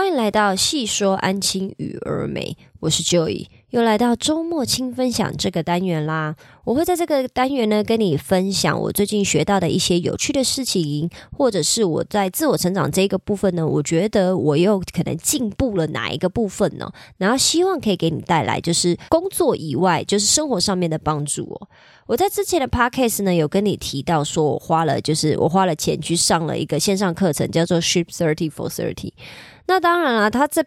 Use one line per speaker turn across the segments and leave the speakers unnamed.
欢迎来到细说安亲与儿美，我是 Joy，又来到周末轻分享这个单元啦。我会在这个单元呢，跟你分享我最近学到的一些有趣的事情，或者是我在自我成长这个部分呢，我觉得我又可能进步了哪一个部分呢？然后希望可以给你带来就是工作以外，就是生活上面的帮助哦。我在之前的 podcast 呢，有跟你提到说，我花了就是我花了钱去上了一个线上课程，叫做 Ship Thirty for Thirty。那当然了，它这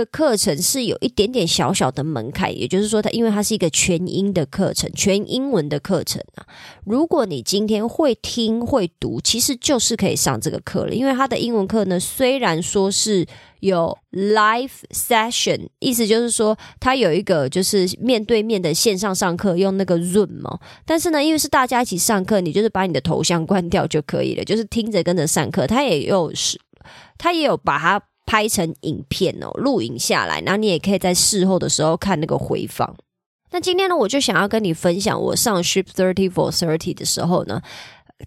个课程是有一点点小小的门槛，也就是说，它因为它是一个全英的课程，全英文的课程啊。如果你今天会听会读，其实就是可以上这个课了。因为它的英文课呢，虽然说是有 live session，意思就是说它有一个就是面对面的线上上课，用那个 Zoom 嘛。但是呢，因为是大家一起上课，你就是把你的头像关掉就可以了，就是听着跟着上课。它也有是，它也有把它。拍成影片哦，录影下来，然后你也可以在事后的时候看那个回放。那今天呢，我就想要跟你分享，我上 Ship Thirty for Thirty 的时候呢，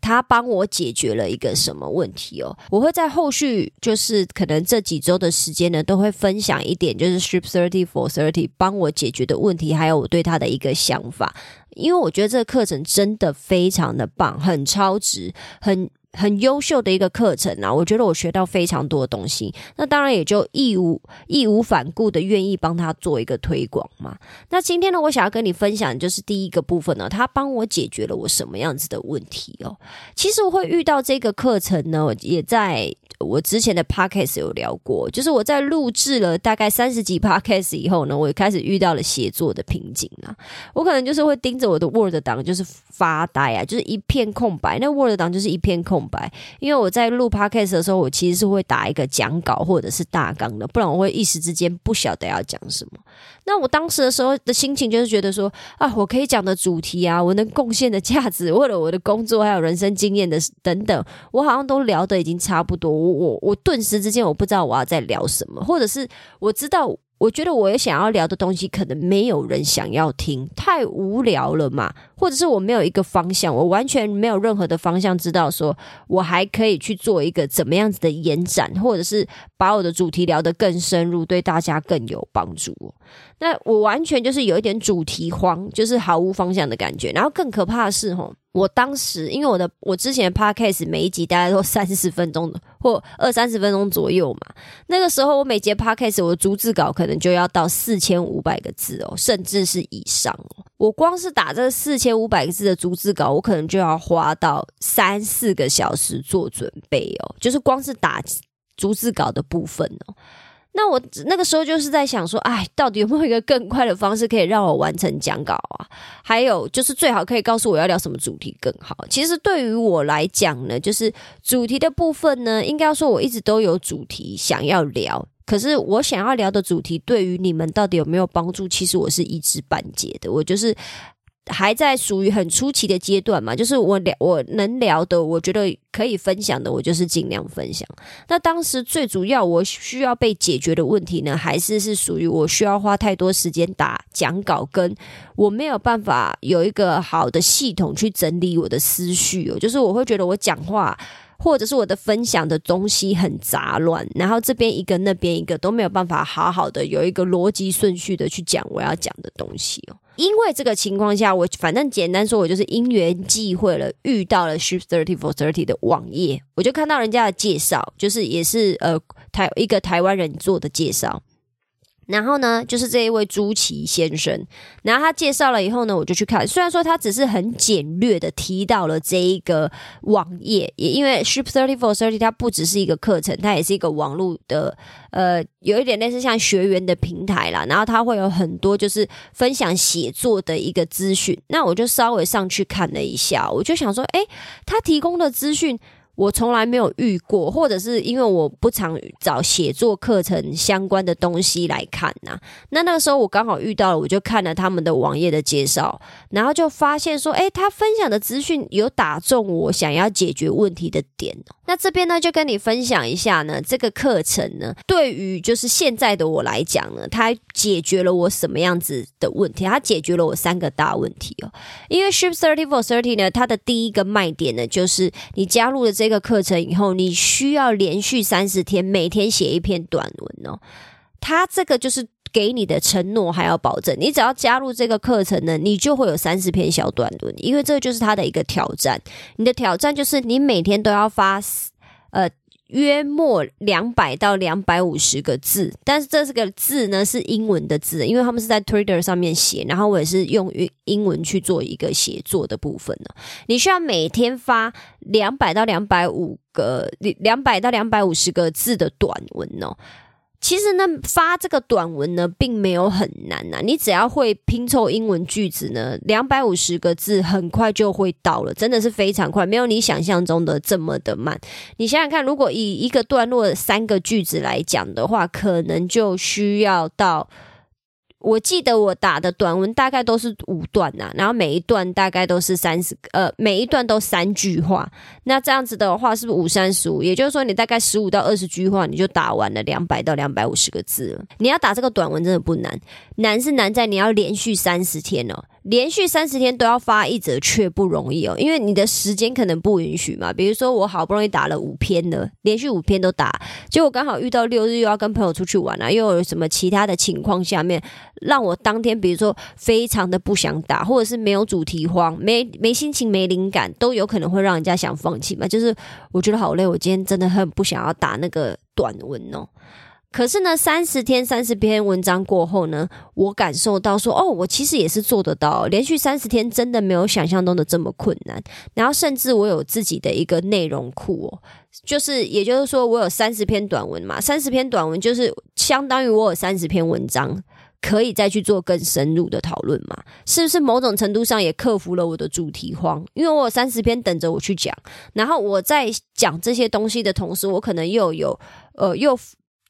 他帮我解决了一个什么问题哦。我会在后续，就是可能这几周的时间呢，都会分享一点，就是 Ship Thirty for Thirty 帮我解决的问题，还有我对他的一个想法。因为我觉得这个课程真的非常的棒，很超值，很。很优秀的一个课程啊，我觉得我学到非常多的东西，那当然也就义无义无反顾的愿意帮他做一个推广嘛。那今天呢，我想要跟你分享就是第一个部分呢，他帮我解决了我什么样子的问题哦。其实我会遇到这个课程呢，也在。我之前的 podcast 有聊过，就是我在录制了大概三十集 podcast 以后呢，我也开始遇到了写作的瓶颈啊。我可能就是会盯着我的 Word 档，就是发呆啊，就是一片空白。那 Word 档就是一片空空白，因为我在录 podcast 的时候，我其实是会打一个讲稿或者是大纲的，不然我会一时之间不晓得要讲什么。那我当时的时候的心情就是觉得说啊，我可以讲的主题啊，我能贡献的价值，为了我的工作还有人生经验的等等，我好像都聊的已经差不多。我我我顿时之间我不知道我要再聊什么，或者是我知道。我觉得我想要聊的东西，可能没有人想要听，太无聊了嘛？或者是我没有一个方向，我完全没有任何的方向，知道说我还可以去做一个怎么样子的延展，或者是把我的主题聊得更深入，对大家更有帮助。那我完全就是有一点主题慌，就是毫无方向的感觉。然后更可怕的是，吼。我当时因为我的我之前的 podcast 每一集大概都三十分钟的或二三十分钟左右嘛，那个时候我每节 podcast 我的逐字稿可能就要到四千五百个字哦，甚至是以上哦。我光是打这四千五百个字的逐字稿，我可能就要花到三四个小时做准备哦，就是光是打逐字稿的部分哦。那我那个时候就是在想说，哎，到底有没有一个更快的方式可以让我完成讲稿啊？还有就是最好可以告诉我要聊什么主题更好。其实对于我来讲呢，就是主题的部分呢，应该说我一直都有主题想要聊，可是我想要聊的主题对于你们到底有没有帮助？其实我是一知半解的，我就是。还在属于很初期的阶段嘛，就是我聊我能聊的，我觉得可以分享的，我就是尽量分享。那当时最主要我需要被解决的问题呢，还是是属于我需要花太多时间打讲稿，跟我没有办法有一个好的系统去整理我的思绪哦，就是我会觉得我讲话。或者是我的分享的东西很杂乱，然后这边一个那边一个都没有办法好好的有一个逻辑顺序的去讲我要讲的东西哦。因为这个情况下，我反正简单说，我就是因缘际会了，遇到了 Ship Thirty for Thirty 的网页，我就看到人家的介绍，就是也是呃台一个台湾人做的介绍。然后呢，就是这一位朱奇先生，然后他介绍了以后呢，我就去看。虽然说他只是很简略的提到了这一个网页，也因为 Ship Thirty Four Thirty 它不只是一个课程，它也是一个网络的，呃，有一点类似像学员的平台啦。然后它会有很多就是分享写作的一个资讯。那我就稍微上去看了一下，我就想说，哎，他提供的资讯。我从来没有遇过，或者是因为我不常找写作课程相关的东西来看呐。那那个时候我刚好遇到了，我就看了他们的网页的介绍，然后就发现说，诶，他分享的资讯有打中我想要解决问题的点。那这边呢，就跟你分享一下呢，这个课程呢，对于就是现在的我来讲呢，它解决了我什么样子的问题？它解决了我三个大问题哦。因为 Ship Thirty for Thirty 呢，它的第一个卖点呢，就是你加入了这个课程以后，你需要连续三十天，每天写一篇短文哦。它这个就是。给你的承诺还要保证，你只要加入这个课程呢，你就会有三十篇小短文，因为这就是它的一个挑战。你的挑战就是你每天都要发呃约莫两百到两百五十个字，但是这是个字呢是英文的字，因为他们是在 Twitter 上面写，然后我也是用英英文去做一个写作的部分呢。你需要每天发两百到两百五个两百到两百五十个字的短文哦。其实呢，发这个短文呢，并没有很难呐。你只要会拼凑英文句子呢，两百五十个字很快就会到了，真的是非常快，没有你想象中的这么的慢。你想想看，如果以一个段落三个句子来讲的话，可能就需要到。我记得我打的短文大概都是五段呐，然后每一段大概都是三十呃，每一段都三句话。那这样子的话，是不是五三十五？也就是说，你大概十五到二十句话，你就打完了两百到两百五十个字了。你要打这个短文真的不难，难是难在你要连续三十天哦。连续三十天都要发一则，却不容易哦，因为你的时间可能不允许嘛。比如说，我好不容易打了五篇的，连续五篇都打，结果刚好遇到六日又要跟朋友出去玩啊，又有什么其他的情况下面，让我当天比如说非常的不想打，或者是没有主题慌，没没心情、没灵感，都有可能会让人家想放弃嘛。就是我觉得好累，我今天真的很不想要打那个短文哦。可是呢，三十天三十篇文章过后呢，我感受到说，哦，我其实也是做得到，连续三十天真的没有想象中的这么困难。然后甚至我有自己的一个内容库哦，就是也就是说，我有三十篇短文嘛，三十篇短文就是相当于我有三十篇文章可以再去做更深入的讨论嘛，是不是？某种程度上也克服了我的主题荒，因为我有三十篇等着我去讲，然后我在讲这些东西的同时，我可能又有呃又。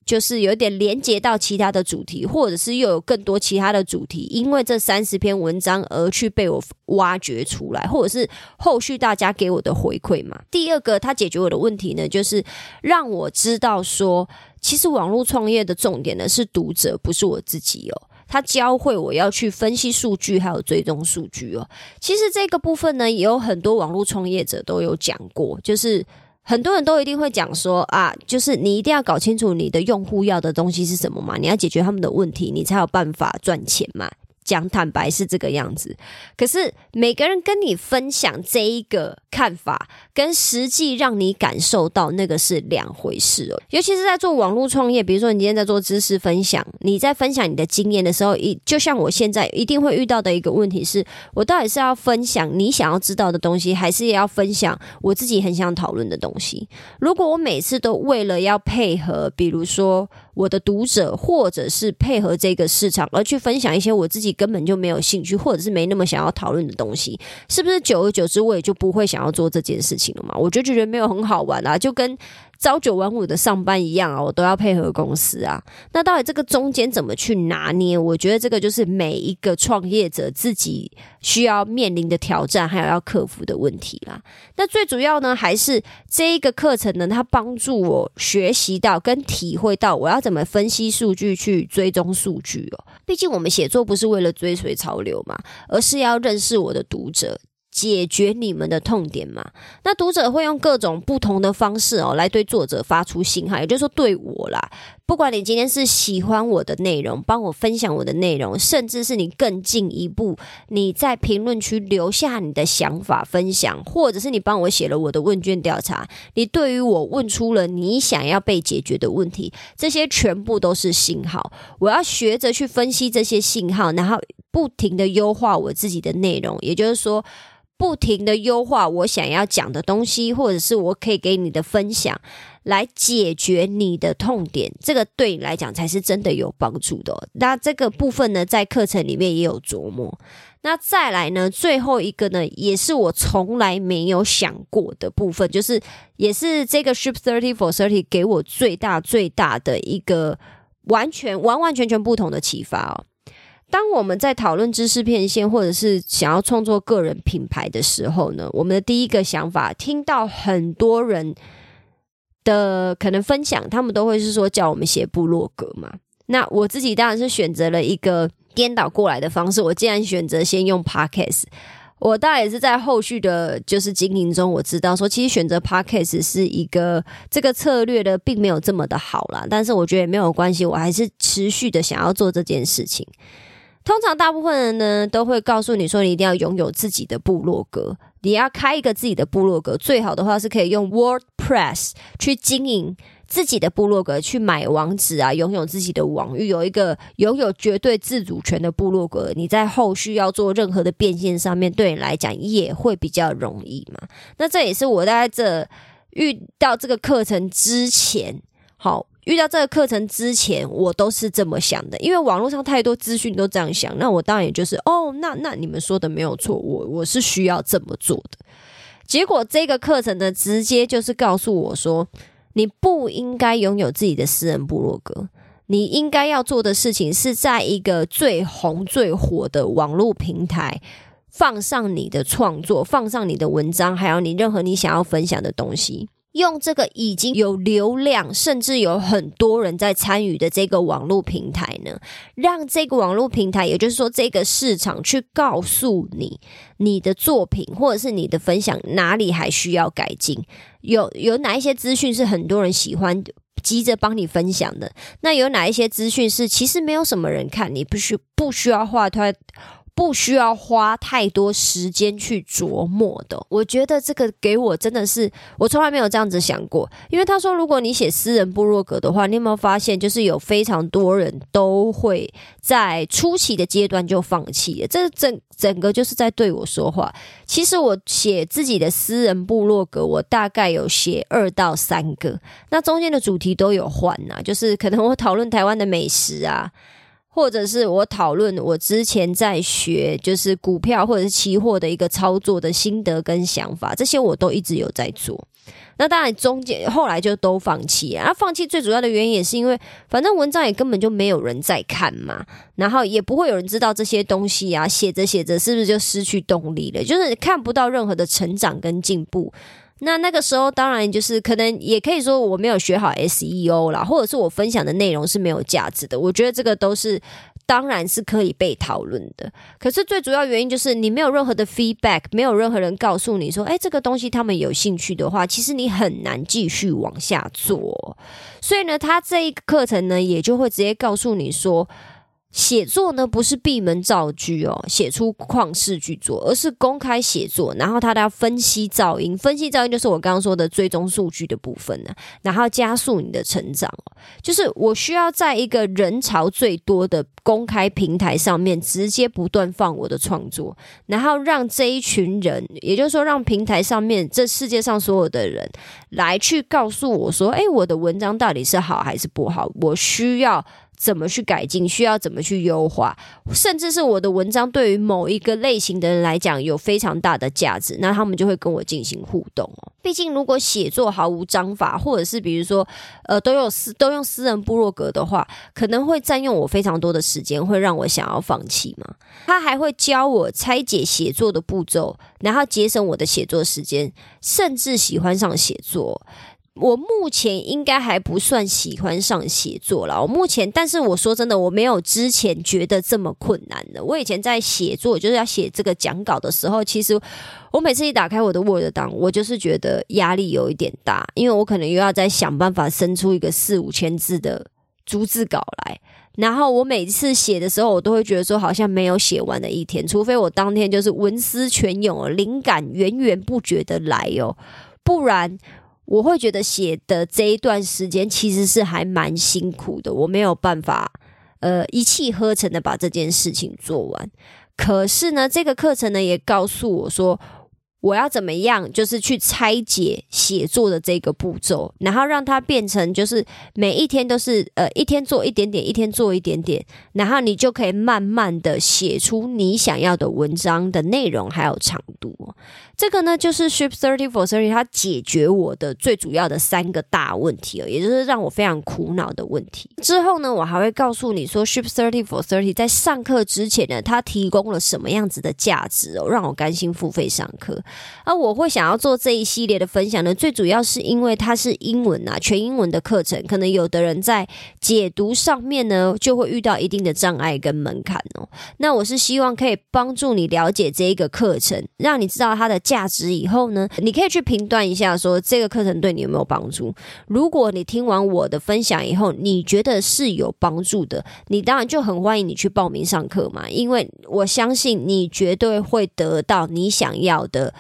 就是有点连接到其他的主题，或者是又有更多其他的主题，因为这三十篇文章而去被我挖掘出来，或者是后续大家给我的回馈嘛。第二个，他解决我的问题呢，就是让我知道说，其实网络创业的重点呢是读者，不是我自己哦。他教会我要去分析数据，还有追踪数据哦。其实这个部分呢，也有很多网络创业者都有讲过，就是。很多人都一定会讲说啊，就是你一定要搞清楚你的用户要的东西是什么嘛，你要解决他们的问题，你才有办法赚钱嘛。讲坦白是这个样子，可是每个人跟你分享这一个看法，跟实际让你感受到那个是两回事哦。尤其是在做网络创业，比如说你今天在做知识分享，你在分享你的经验的时候，一就像我现在一定会遇到的一个问题是，我到底是要分享你想要知道的东西，还是要分享我自己很想讨论的东西？如果我每次都为了要配合，比如说。我的读者，或者是配合这个市场而去分享一些我自己根本就没有兴趣，或者是没那么想要讨论的东西，是不是久而久之我也就不会想要做这件事情了嘛？我就觉得没有很好玩啊，就跟。朝九晚五的上班一样啊，我都要配合公司啊。那到底这个中间怎么去拿捏？我觉得这个就是每一个创业者自己需要面临的挑战，还有要克服的问题啦。那最主要呢，还是这一个课程呢，它帮助我学习到跟体会到我要怎么分析数据去追踪数据哦。毕竟我们写作不是为了追随潮流嘛，而是要认识我的读者。解决你们的痛点嘛？那读者会用各种不同的方式哦，来对作者发出信号，也就是说对我啦。不管你今天是喜欢我的内容，帮我分享我的内容，甚至是你更进一步，你在评论区留下你的想法分享，或者是你帮我写了我的问卷调查，你对于我问出了你想要被解决的问题，这些全部都是信号。我要学着去分析这些信号，然后不停的优化我自己的内容，也就是说。不停的优化我想要讲的东西，或者是我可以给你的分享，来解决你的痛点，这个对你来讲才是真的有帮助的。那这个部分呢，在课程里面也有琢磨。那再来呢，最后一个呢，也是我从来没有想过的部分，就是也是这个 Ship Thirty for Thirty 给我最大最大的一个完全完完全全不同的启发哦。当我们在讨论知识变现，或者是想要创作个人品牌的时候呢，我们的第一个想法，听到很多人的可能分享，他们都会是说叫我们写部落格嘛。那我自己当然是选择了一个颠倒过来的方式，我既然选择先用 Podcast。我当然也是在后续的，就是经营中，我知道说，其实选择 podcast 是一个这个策略的，并没有这么的好啦。但是我觉得也没有关系，我还是持续的想要做这件事情。通常大部分人呢，都会告诉你说，你一定要拥有自己的部落格，你要开一个自己的部落格，最好的话是可以用 WordPress 去经营。自己的部落格去买网址啊，拥有自己的网域，有一个拥有绝对自主权的部落格，你在后续要做任何的变现上面，对你来讲也会比较容易嘛。那这也是我在这遇到这个课程之前，好遇到这个课程之前，我都是这么想的，因为网络上太多资讯都这样想，那我当然也就是哦，那那你们说的没有错，我我是需要这么做的。结果这个课程呢，直接就是告诉我说。你不应该拥有自己的私人部落格，你应该要做的事情是在一个最红最火的网络平台放上你的创作，放上你的文章，还有你任何你想要分享的东西。用这个已经有流量，甚至有很多人在参与的这个网络平台呢，让这个网络平台，也就是说这个市场去告诉你你的作品或者是你的分享哪里还需要改进，有有哪一些资讯是很多人喜欢急着帮你分享的，那有哪一些资讯是其实没有什么人看，你不需不需要画它。不需要花太多时间去琢磨的，我觉得这个给我真的是我从来没有这样子想过。因为他说，如果你写私人部落格的话，你有没有发现，就是有非常多人都会在初期的阶段就放弃了。这整整个就是在对我说话。其实我写自己的私人部落格，我大概有写二到三个，那中间的主题都有换呐，就是可能我讨论台湾的美食啊。或者是我讨论我之前在学就是股票或者是期货的一个操作的心得跟想法，这些我都一直有在做。那当然中间后来就都放弃啊，放弃最主要的原因也是因为反正文章也根本就没有人在看嘛，然后也不会有人知道这些东西啊，写着写着是不是就失去动力了？就是看不到任何的成长跟进步。那那个时候，当然就是可能也可以说我没有学好 SEO 啦，或者是我分享的内容是没有价值的。我觉得这个都是当然是可以被讨论的。可是最主要原因就是你没有任何的 feedback，没有任何人告诉你说，哎，这个东西他们有兴趣的话，其实你很难继续往下做。所以呢，他这一个课程呢，也就会直接告诉你说。写作呢不是闭门造句哦，写出旷世巨作，而是公开写作。然后他要分析噪音，分析噪音就是我刚刚说的追踪数据的部分呢。然后加速你的成长，就是我需要在一个人潮最多的公开平台上面，直接不断放我的创作，然后让这一群人，也就是说让平台上面这世界上所有的人来去告诉我说，哎，我的文章到底是好还是不好？我需要。怎么去改进？需要怎么去优化？甚至是我的文章对于某一个类型的人来讲有非常大的价值，那他们就会跟我进行互动哦。毕竟，如果写作毫无章法，或者是比如说，呃，都有私都用私人部落格的话，可能会占用我非常多的时间，会让我想要放弃嘛。他还会教我拆解写作的步骤，然后节省我的写作时间，甚至喜欢上写作。我目前应该还不算喜欢上写作了。我目前，但是我说真的，我没有之前觉得这么困难的。我以前在写作，就是要写这个讲稿的时候，其实我每次一打开我的 Word 档，我就是觉得压力有一点大，因为我可能又要再想办法生出一个四五千字的逐字稿来。然后我每次写的时候，我都会觉得说，好像没有写完的一天，除非我当天就是文思泉涌，灵感源源不绝的来哦，不然。我会觉得写的这一段时间其实是还蛮辛苦的，我没有办法，呃，一气呵成的把这件事情做完。可是呢，这个课程呢也告诉我说。我要怎么样？就是去拆解写作的这个步骤，然后让它变成就是每一天都是呃一天做一点点，一天做一点点，然后你就可以慢慢的写出你想要的文章的内容还有长度。这个呢就是 Ship Thirty for Thirty 它解决我的最主要的三个大问题哦，也就是让我非常苦恼的问题。之后呢，我还会告诉你说 Ship Thirty for Thirty 在上课之前呢，它提供了什么样子的价值哦，让我甘心付费上课。而我会想要做这一系列的分享呢，最主要是因为它是英文啊，全英文的课程，可能有的人在解读上面呢就会遇到一定的障碍跟门槛哦。那我是希望可以帮助你了解这一个课程，让你知道它的价值以后呢，你可以去评断一下，说这个课程对你有没有帮助。如果你听完我的分享以后，你觉得是有帮助的，你当然就很欢迎你去报名上课嘛，因为我相信你绝对会得到你想要的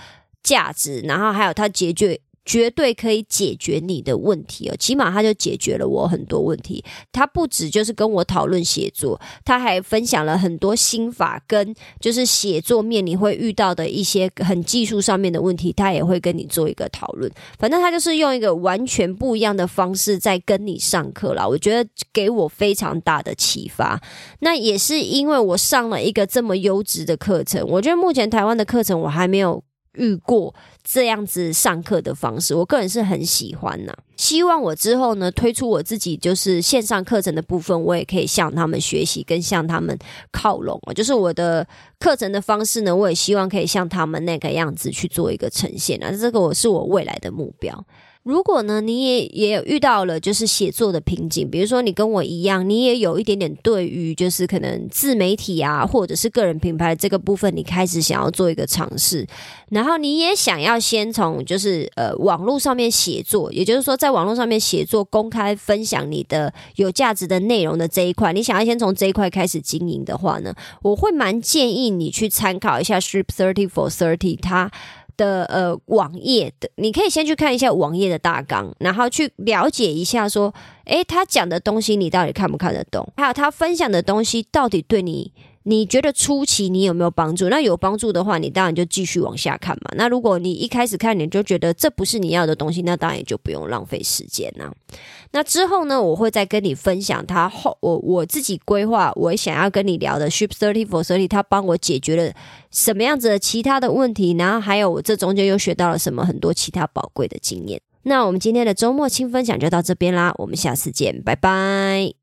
价值，然后还有它解决。绝对可以解决你的问题哦，起码他就解决了我很多问题。他不止就是跟我讨论写作，他还分享了很多心法，跟就是写作面你会遇到的一些很技术上面的问题，他也会跟你做一个讨论。反正他就是用一个完全不一样的方式在跟你上课啦。我觉得给我非常大的启发。那也是因为我上了一个这么优质的课程，我觉得目前台湾的课程我还没有。遇过这样子上课的方式，我个人是很喜欢呐。希望我之后呢推出我自己就是线上课程的部分，我也可以向他们学习，跟向他们靠拢啊。就是我的课程的方式呢，我也希望可以像他们那个样子去做一个呈现啊。这个我是我未来的目标。如果呢，你也也有遇到了就是写作的瓶颈，比如说你跟我一样，你也有一点点对于就是可能自媒体啊，或者是个人品牌这个部分，你开始想要做一个尝试，然后你也想要先从就是呃网络上面写作，也就是说在网络上面写作，公开分享你的有价值的内容的这一块，你想要先从这一块开始经营的话呢，我会蛮建议你去参考一下 Strip Thirty for Thirty，它。的呃网页的，你可以先去看一下网页的大纲，然后去了解一下说，诶，他讲的东西你到底看不看得懂？还有他分享的东西到底对你？你觉得初期你有没有帮助？那有帮助的话，你当然就继续往下看嘛。那如果你一开始看你就觉得这不是你要的东西，那当然也就不用浪费时间啦。那之后呢，我会再跟你分享他后我我自己规划，我想要跟你聊的 Ship Thirty for Thirty，他帮我解决了什么样子的其他的问题，然后还有我这中间又学到了什么很多其他宝贵的经验。那我们今天的周末轻分享就到这边啦，我们下次见，拜拜。